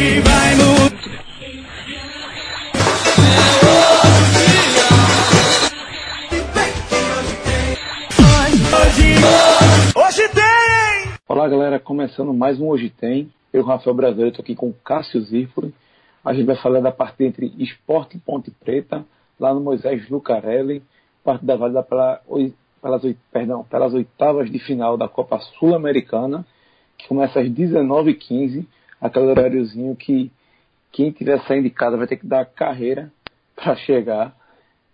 Vai mudar. Hoje, hoje tem! Olá galera, começando mais um Hoje Tem. Eu, Rafael Brasileiro, estou aqui com o Cássio Zirpoli. A gente vai falar da partida entre Esporte e Ponte Preta, lá no Moisés Lucarelli, partida válida pela, pelas, perdão, pelas oitavas de final da Copa Sul-Americana, que começa às 19h15, aquele horáriozinho que quem tiver saindo de casa vai ter que dar carreira para chegar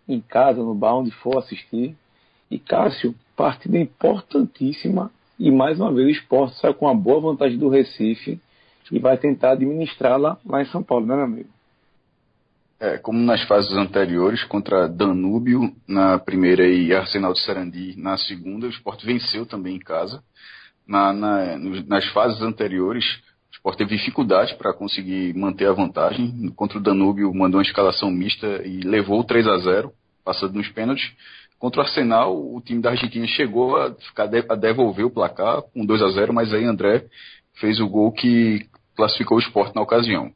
em casa, no bar, onde for assistir. E Cássio, partida importantíssima. E mais uma vez o esporte sai com uma boa vantagem do Recife e vai tentar administrá-la lá em São Paulo, né, meu amigo? É, como nas fases anteriores, contra Danúbio na primeira e Arsenal de Sarandi na segunda, o esporte venceu também em casa. Na, na, nas fases anteriores, o esporte teve dificuldade para conseguir manter a vantagem. Contra o Danúbio, mandou uma escalação mista e levou 3 a 0 passando nos pênaltis. Contra o Arsenal, o time da Argentina chegou a, ficar, a devolver o placar com 2 a 0 mas aí André fez o gol que classificou o esporte na ocasião.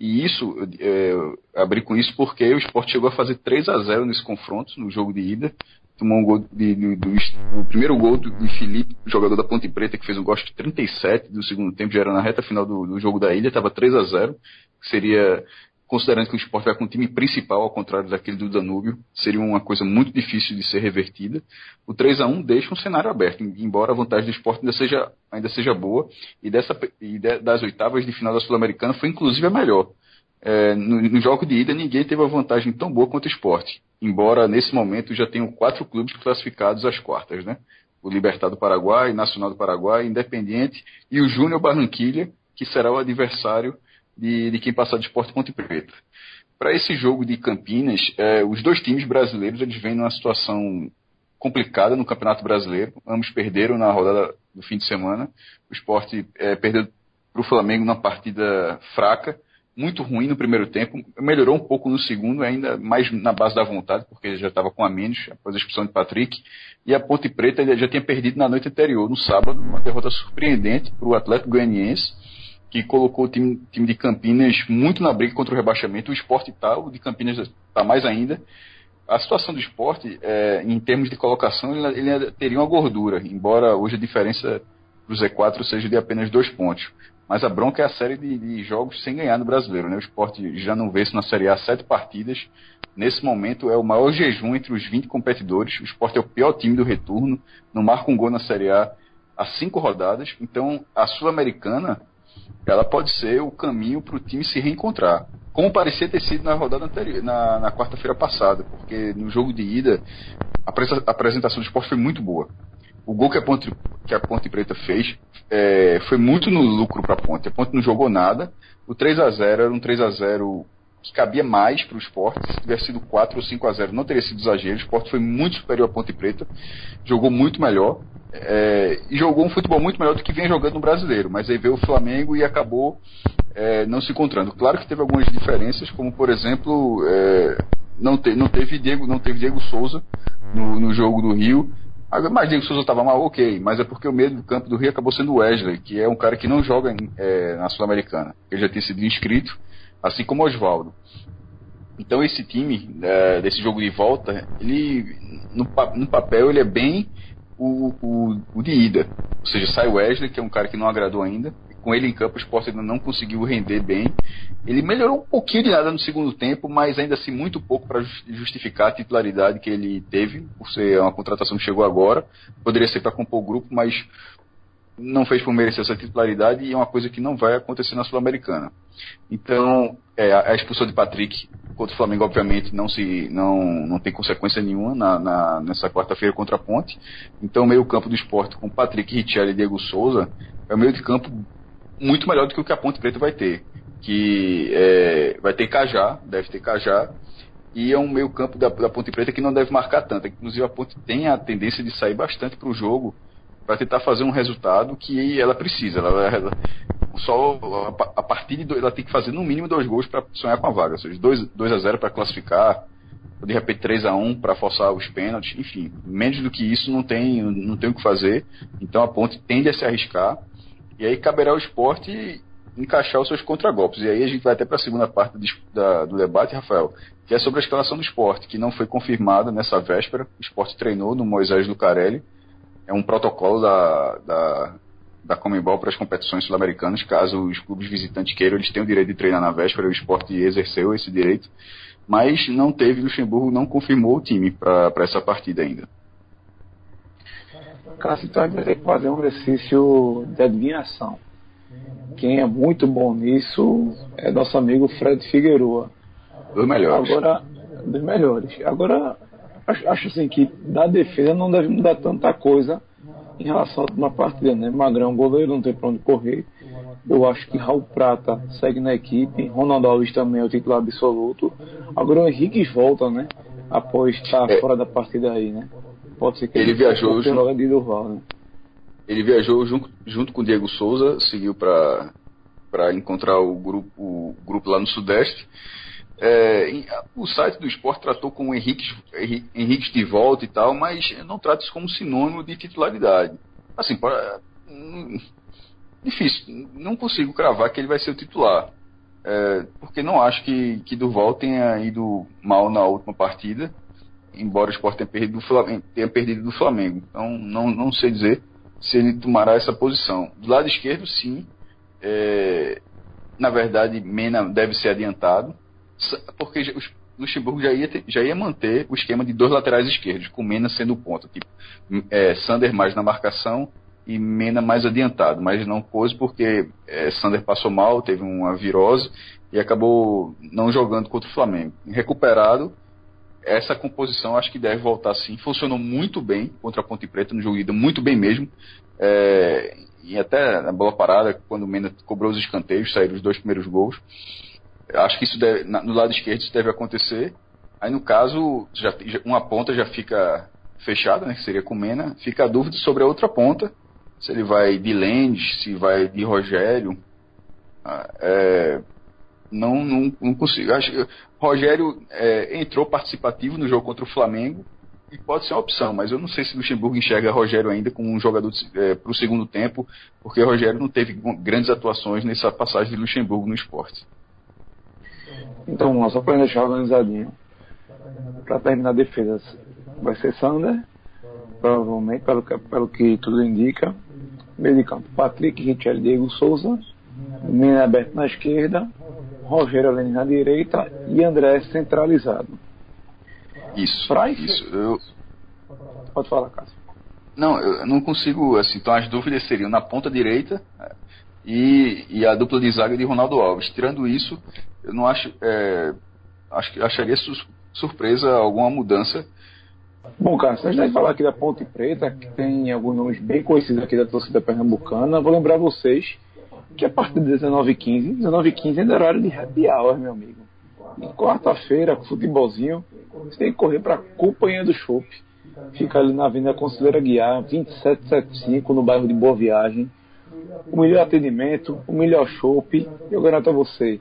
E isso, é, abri com isso porque o esporte chegou a fazer 3 a 0 nesse confronto, no jogo de ida. Tomou um gol de, do, o primeiro gol do, de Felipe, jogador da Ponte Preta, que fez um gosto de 37 do segundo tempo, já era na reta final do, do jogo da ilha, estava 3 a 0 que seria considerando que o esporte vai com o time principal, ao contrário daquele do Danúbio, seria uma coisa muito difícil de ser revertida. O 3 a 1 deixa um cenário aberto, embora a vantagem do esporte ainda seja, ainda seja boa, e, dessa, e de, das oitavas de final da Sul-Americana foi inclusive a melhor. É, no, no, jogo de ida, ninguém teve uma vantagem tão boa quanto o esporte, embora nesse momento já tenham quatro clubes classificados às quartas, né? O Libertad do Paraguai, Nacional do Paraguai, Independiente e o Júnior Barranquilha, que será o adversário de, de quem passar de esporte Ponte Preta. Para esse jogo de Campinas, é, os dois times brasileiros eles vêm numa situação complicada no Campeonato Brasileiro. Ambos perderam na rodada do fim de semana. O esporte é, perdeu para o Flamengo numa partida fraca, muito ruim no primeiro tempo. Melhorou um pouco no segundo, ainda mais na base da vontade, porque já estava com a menos após a expulsão de Patrick. E a Ponte Preta já tinha perdido na noite anterior, no sábado, uma derrota surpreendente para o Atlético Goianiense que colocou o time, time de Campinas muito na briga contra o rebaixamento. O esporte está, o de Campinas está mais ainda. A situação do esporte, é, em termos de colocação, ele, ele, teria uma gordura, embora hoje a diferença do Z4 seja de apenas dois pontos. Mas a bronca é a série de, de jogos sem ganhar no brasileiro. Né? O esporte já não vê-se na Série A sete partidas. Nesse momento é o maior jejum entre os 20 competidores. O esporte é o pior time do retorno, não marca um gol na Série A há cinco rodadas. Então a Sul-Americana ela pode ser o caminho para o time se reencontrar. Como parecia ter sido na rodada anterior, na, na quarta-feira passada, porque no jogo de ida a apresentação do esporte foi muito boa. O gol que a Ponte, que a Ponte Preta fez é, foi muito no lucro para a Ponte. A Ponte não jogou nada. O 3 a 0 era um 3 a 0 que cabia mais para o esporte. Se tivesse sido 4 ou 5 a 0 não teria sido exagero. O esporte foi muito superior à Ponte Preta, jogou muito melhor. É, e jogou um futebol muito melhor do que vem jogando no brasileiro, mas aí veio o Flamengo e acabou é, não se encontrando. Claro que teve algumas diferenças, como por exemplo, é, não, te, não, teve Diego, não teve Diego Souza no, no jogo do Rio. Mas Diego Souza estava mal, ok, mas é porque o meio do campo do Rio acabou sendo o Wesley, que é um cara que não joga é, na Sul-Americana. Ele já tinha sido inscrito, assim como Oswaldo. Então esse time, é, desse jogo de volta, ele no, no papel ele é bem o, o, o, de ida. Ou seja, sai Wesley, que é um cara que não agradou ainda. Com ele em campo, o Sport ainda não conseguiu render bem. Ele melhorou um pouquinho de nada no segundo tempo, mas ainda assim muito pouco para justificar a titularidade que ele teve, por ser uma contratação que chegou agora. Poderia ser para compor o grupo, mas não fez por merecer essa titularidade e é uma coisa que não vai acontecer na Sul-Americana. Então, é, a expulsão de Patrick contra o Flamengo, obviamente, não se não, não tem consequência nenhuma na, na nessa quarta-feira contra a Ponte. Então, meio-campo do esporte com Patrick, Richelli e Diego Souza é o meio de campo muito melhor do que o que a Ponte Preta vai ter. Que é, vai ter Cajá, deve ter Cajá, e é um meio-campo da, da Ponte Preta que não deve marcar tanto. Inclusive, a Ponte tem a tendência de sair bastante para o jogo para tentar fazer um resultado que ela precisa. Ela, ela só a, a partir de dois, ela tem que fazer no mínimo dois gols para sonhar com a vaga, ou seja, 2 a 0 para classificar, de repente 3 a 1 para forçar os pênaltis, enfim, menos do que isso não tem, não tem o que fazer. Então a Ponte tende a se arriscar e aí caberá ao esporte encaixar os seus contragolpes. E aí a gente vai até para a segunda parte do, da, do debate, Rafael, que é sobre a escalação do esporte, que não foi confirmada nessa véspera. O esporte treinou no Moisés Lucarelli. É um protocolo da, da, da Comembol para as competições sul-americanas. Caso os clubes visitantes queiram, eles têm o direito de treinar na véspera. O esporte exerceu esse direito. Mas não teve, Luxemburgo não confirmou o time para essa partida ainda. Então a gente vai ter que fazer um exercício de adivinhação. Quem é muito bom nisso é nosso amigo Fred Figueroa. Dos melhores. Agora, dos melhores. Agora, acho, acho assim que da defesa não deve mudar tanta coisa em relação a uma partida, né? Magrão, goleiro, não tem pra onde correr. Eu acho que Raul Prata segue na equipe. Ronaldo Alves também é o titular absoluto. Agora o Henrique volta, né? Após estar é. fora da partida aí, né? Pode ser que ele, ele viajou junto, de Durval, né? Ele viajou junto, junto com o Diego Souza, seguiu para para encontrar o grupo, o grupo lá no Sudeste. É, o site do esporte tratou com o Henrique, Henrique de volta e tal, mas não trata isso como sinônimo de titularidade. Assim, para, hum, difícil, não consigo cravar que ele vai ser o titular. É, porque não acho que, que Durval tenha ido mal na última partida embora o Sport tenha perdido, do Flamengo, tenha perdido do Flamengo. Então, não, não sei dizer se ele tomará essa posição. Do lado esquerdo, sim. É, na verdade, Mena deve ser adiantado, porque o Luxemburgo já ia, ter, já ia manter o esquema de dois laterais esquerdos, com Mena sendo o ponto. Tipo, é, Sander mais na marcação e Mena mais adiantado, mas não pôs porque é, Sander passou mal, teve uma virose e acabou não jogando contra o Flamengo. Recuperado, essa composição acho que deve voltar sim. Funcionou muito bem contra a Ponte Preta no jogo ida, muito bem mesmo. É, e até na bola parada, quando o Mena cobrou os escanteios, saíram os dois primeiros gols. Acho que isso deve, no lado esquerdo isso deve acontecer. Aí no caso, já, uma ponta já fica fechada, né, que seria com o Mena. Fica a dúvida sobre a outra ponta, se ele vai de Lendes, se vai de Rogério. Ah, é, não, não, não consigo. Acho que Rogério é, entrou participativo no jogo contra o Flamengo e pode ser uma opção, mas eu não sei se Luxemburgo enxerga Rogério ainda como um jogador é, para o segundo tempo, porque Rogério não teve grandes atuações nessa passagem de Luxemburgo no esporte. Então, só para deixar organizadinho, para terminar a defesa, vai ser Sander, provavelmente, pelo que, pelo que tudo indica. Meio de campo, Patrick, Richel, Diego Souza, Mina aberto na esquerda, Rogério Alene na direita e André centralizado. Isso. Pra isso. Eu... Pode falar, Cássio. Não, eu não consigo, assim, então as dúvidas seriam na ponta direita é, e, e a dupla de zaga de Ronaldo Alves. Tirando isso, eu não acho, é, acho acharia su surpresa alguma mudança. Bom, Cássio, antes de falar aqui da Ponte Preta, que tem alguns nomes bem conhecidos aqui da torcida pernambucana, vou lembrar vocês que a partir de 19h15, 19h15 ainda é horário de happy hour, meu amigo. Quarta-feira, futebolzinho, você tem que correr para a Companhia do Chopp. Fica ali na Avenida Conselheira Guiar, 2775, no bairro de Boa Viagem. O melhor atendimento, o melhor chopp, eu garanto a você,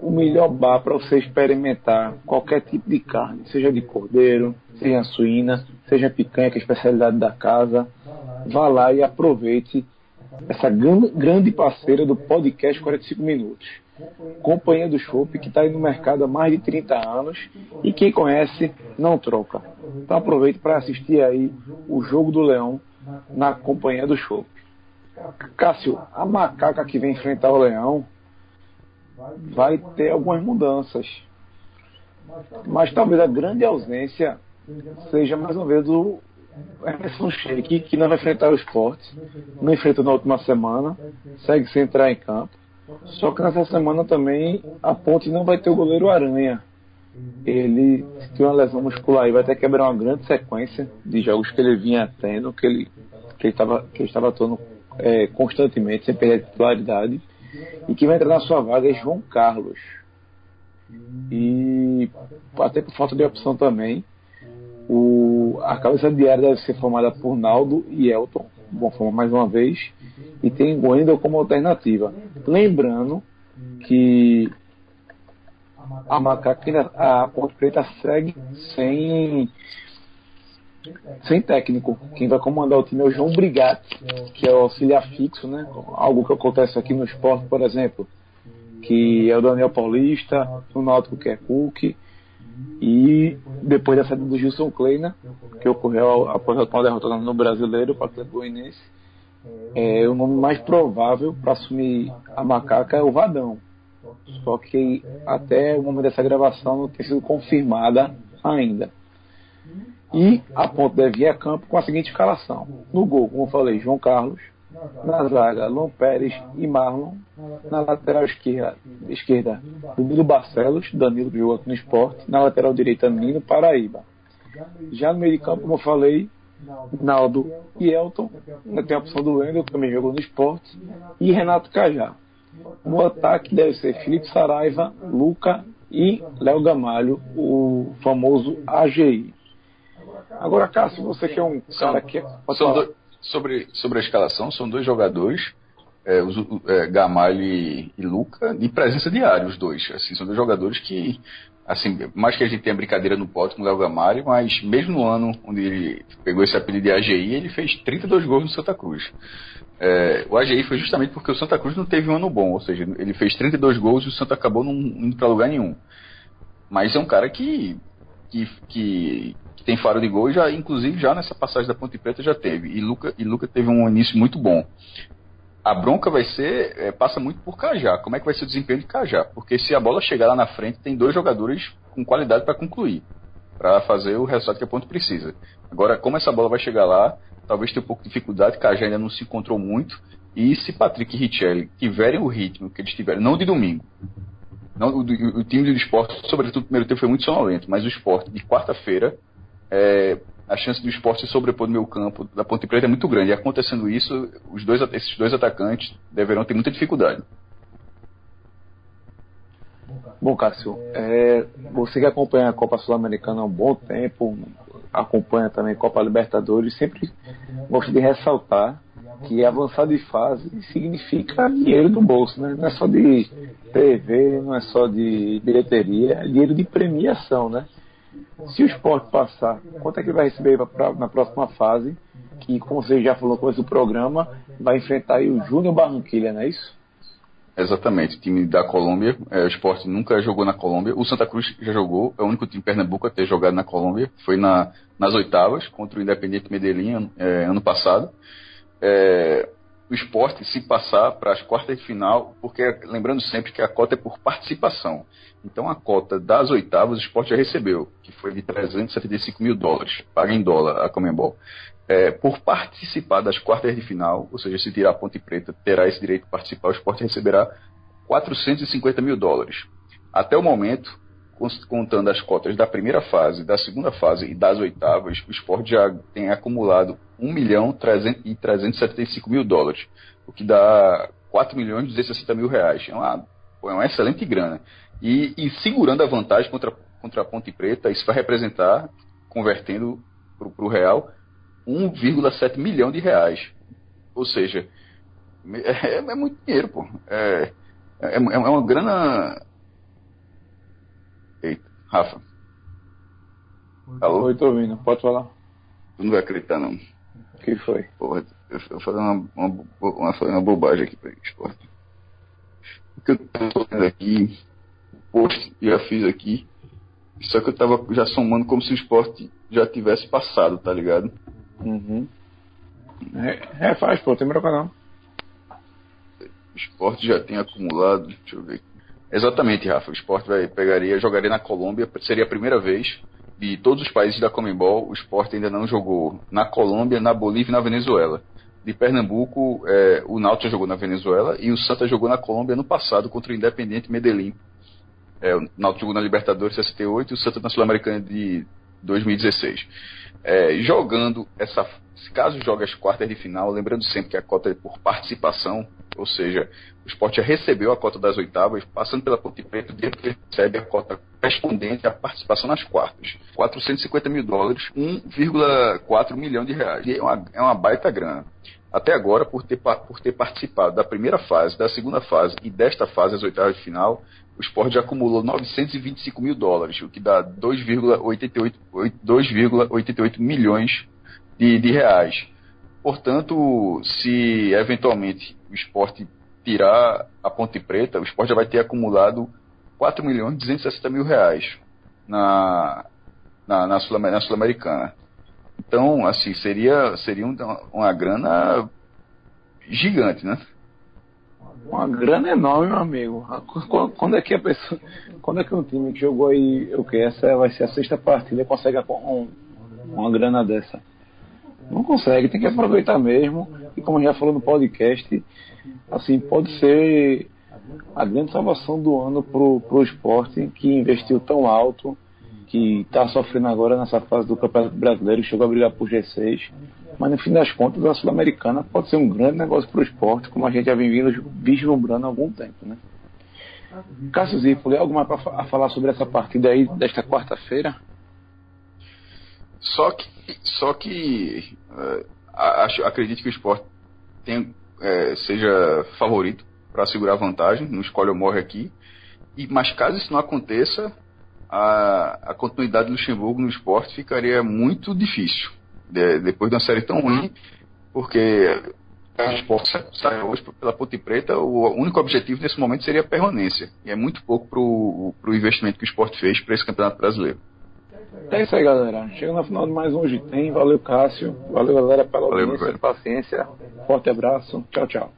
o melhor bar para você experimentar qualquer tipo de carne, seja de cordeiro, seja suína, seja picanha, que é a especialidade da casa. Vá lá e aproveite essa grande parceira do podcast 45 Minutos. Companhia do Chopp, que está aí no mercado há mais de 30 anos e quem conhece não troca. Então aproveite para assistir aí o Jogo do Leão na Companhia do Chopp. Cássio, a macaca que vem enfrentar o Leão vai ter algumas mudanças. Mas talvez a grande ausência seja mais uma vez o, Emerson Sheik, que não vai enfrentar o esporte, não enfrentou na última semana, segue sem entrar em campo. Só que nessa semana também a ponte não vai ter o goleiro Aranha. Ele tem uma lesão muscular e vai que quebrar uma grande sequência de jogos que ele vinha tendo, que ele estava que ele estava atuando é, constantemente, sem perder a titularidade. E que vai entrar na sua vaga é João Carlos. E até por falta de opção também, o, a cabeça diária deve ser formada por Naldo e Elton, bom forma mais uma vez, e tem Wendel como alternativa. Lembrando que a macaquina, a Ponte Preta segue sem sem técnico. Quem vai comandar o time é o João Brigatti, que é o auxiliar fixo, né? Algo que acontece aqui no esporte, por exemplo, que é o Daniel Paulista, o Náutico que é Cook, e depois da saída do Gilson Kleina, que ocorreu após a derrota no Brasileiro para o Atlético Goianiense, é, o nome mais provável para assumir a macaca é o Vadão. Só que até o momento dessa gravação não tem sido confirmada ainda. E a ponto deve ir a campo com a seguinte escalação. No gol, como eu falei, João Carlos. Na zaga, Lom Pérez e Marlon. Na lateral esquerda, esquerda Danilo Barcelos, Danilo que jogou no esporte. Na lateral direita, Nino Paraíba. Já no meio de campo, como eu falei, Naldo e Elton. Tem a opção do Wendel, que também jogou no esporte. E Renato Cajá. No ataque deve ser Felipe Saraiva, Luca e Léo Gamalho, o famoso AGI. Agora, Cássio, você que é um cara que. É- são do, sobre, sobre a escalação, são dois jogadores, é, os, é, Gamalho e, e, Luca, de presença diária, os dois. Assim, são dois jogadores que, assim, mais que a gente tenha brincadeira no pote com o Léo Gamalho, mas mesmo no ano onde ele pegou esse apelido de AGI, ele fez 32 gols no Santa Cruz. É, o AGI foi justamente porque o Santa Cruz não teve um ano bom, ou seja, ele fez 32 gols e o Santa acabou não indo para lugar nenhum. Mas é um cara que, que, que, que, tem faro de gol, já, inclusive já nessa passagem da Ponte Preta já teve. E Luca, e Luca teve um início muito bom. A bronca vai ser, é, passa muito por Cajá. Como é que vai ser o desempenho de Cajá? Porque se a bola chegar lá na frente, tem dois jogadores com qualidade para concluir, para fazer o resultado que a Ponte precisa. Agora, como essa bola vai chegar lá, talvez tenha um pouco de dificuldade, Cajá ainda não se encontrou muito. E se Patrick e Richelli tiverem o ritmo que eles tiveram, não de domingo, não, o, o, time do esporte, sobretudo no primeiro tempo, foi muito sonolento, mas o esporte de quarta-feira, é, a chance do esporte se sobrepor no meu campo da Ponte Preta é muito grande. E acontecendo isso, os dois, esses dois atacantes deverão ter muita dificuldade. Bom, Cássio, é, você que acompanha a Copa Sul-Americana há um bom tempo, acompanha também a Copa Libertadores, sempre gosto de ressaltar que avançar de fase significa dinheiro do bolso, né? Não é só de TV, não é só de bilheteria, é dinheiro de premiação, né? Se o esporte passar, quanto é que vai receber pra, na próxima fase? Que, como você já falou com esse programa, vai enfrentar o Júnior Barranquilha, não é isso? Exatamente, o time da Colômbia, é, o esporte nunca jogou na Colômbia, o Santa Cruz já jogou, é o único time Pernambuco a ter jogado na Colômbia, foi na, nas oitavas contra o Independiente Medellín é, ano passado. É, o esporte se passar para as quartas de final, porque lembrando sempre que a cota é por participação. Então a cota das oitavas o esporte já recebeu, que foi de 375 mil dólares, paga em dólar a Comembol. É, por participar das quartas de final, ou seja, se tirar a Ponte Preta, terá esse direito de participar, o esporte receberá 450 mil dólares. Até o momento, contando as cotas da primeira fase, da segunda fase e das oitavas, o esporte já tem acumulado 1 milhão e 375 mil dólares, o que dá 4 milhões e 260 mil reais. É uma, é uma excelente grana. E, e, segurando a vantagem contra, contra a Ponte Preta, isso vai representar, convertendo para o real, 1,7 milhão de reais. Ou seja, é, é muito dinheiro, pô. É, é, é uma grana Eita, Rafa. Alô? Oi, tô ouvindo. Pode falar. Tu não vai acreditar, não. O que foi? Porra, eu vou fazer uma, uma, uma, uma bobagem aqui pra esporte. O que eu tô fazendo aqui, o post já fiz aqui, só que eu tava já somando como se o esporte já tivesse passado, tá ligado? Uhum. É, é faz, pô, tem bronca não. O esporte já tem acumulado, deixa eu ver aqui. Exatamente, Rafa. O esporte vai, pegaria, jogaria na Colômbia. Seria a primeira vez de todos os países da Comembol. O esporte ainda não jogou na Colômbia, na Bolívia e na Venezuela. De Pernambuco, é, o Náutico jogou na Venezuela e o Santa jogou na Colômbia no passado contra o Independente Medellín. É, o Náutico jogou na Libertadores 68 e o Santa na Sul-Americana de 2016. É, jogando essa. Caso jogue as quartas de final, lembrando sempre que a cota é por participação, ou seja, o esporte já recebeu a cota das oitavas, passando pela Ponte Preta, ele recebe a cota correspondente à participação nas quartas. 450 mil dólares, 1,4 milhão de reais. E é uma, é uma baita grana. até agora, por ter, por ter participado da primeira fase, da segunda fase e desta fase, as oitavas de final, o esporte já acumulou 925 mil dólares, o que dá 2,88 milhões de, de reais. Portanto, se eventualmente o esporte tirar a Ponte Preta, o esporte já vai ter acumulado 4 milhões e 260 mil reais na, na, na Sul-Americana. então, assim, seria, seria uma, uma grana gigante, né? Uma grana enorme, meu amigo. Quando é que a pessoa. Quando é que um time que jogou aí, o? Essa vai ser a sexta partida consegue um, uma grana dessa? Não consegue, tem que aproveitar mesmo. E como já falou no podcast, assim, pode ser a grande salvação do ano pro, pro esporte que investiu tão alto, que está sofrendo agora nessa fase do Campeonato Brasileiro, chegou a brigar por G6. Mas no fim das contas, a Sul-Americana pode ser um grande negócio para o esporte, como a gente já vem vindo vislumbrando há algum tempo. Né? Cássio Zipoli, algo mais para falar sobre essa partida aí desta quarta-feira? Só que, só que uh, acho, acredito que o esporte tem, é, seja favorito para segurar vantagem, não escolhe ou morre aqui. E, mas caso isso não aconteça, a, a continuidade do Luxemburgo no esporte ficaria muito difícil. De, depois de uma série tão ruim, porque o esporte sai hoje pela Ponte Preta, o único objetivo nesse momento seria a permanência. E é muito pouco para o investimento que o esporte fez para esse campeonato brasileiro. É isso aí, galera. Chega no final de mais um Hoje Tem. Valeu, Cássio. Valeu, galera, pela audiência paciência. Forte abraço. Tchau, tchau.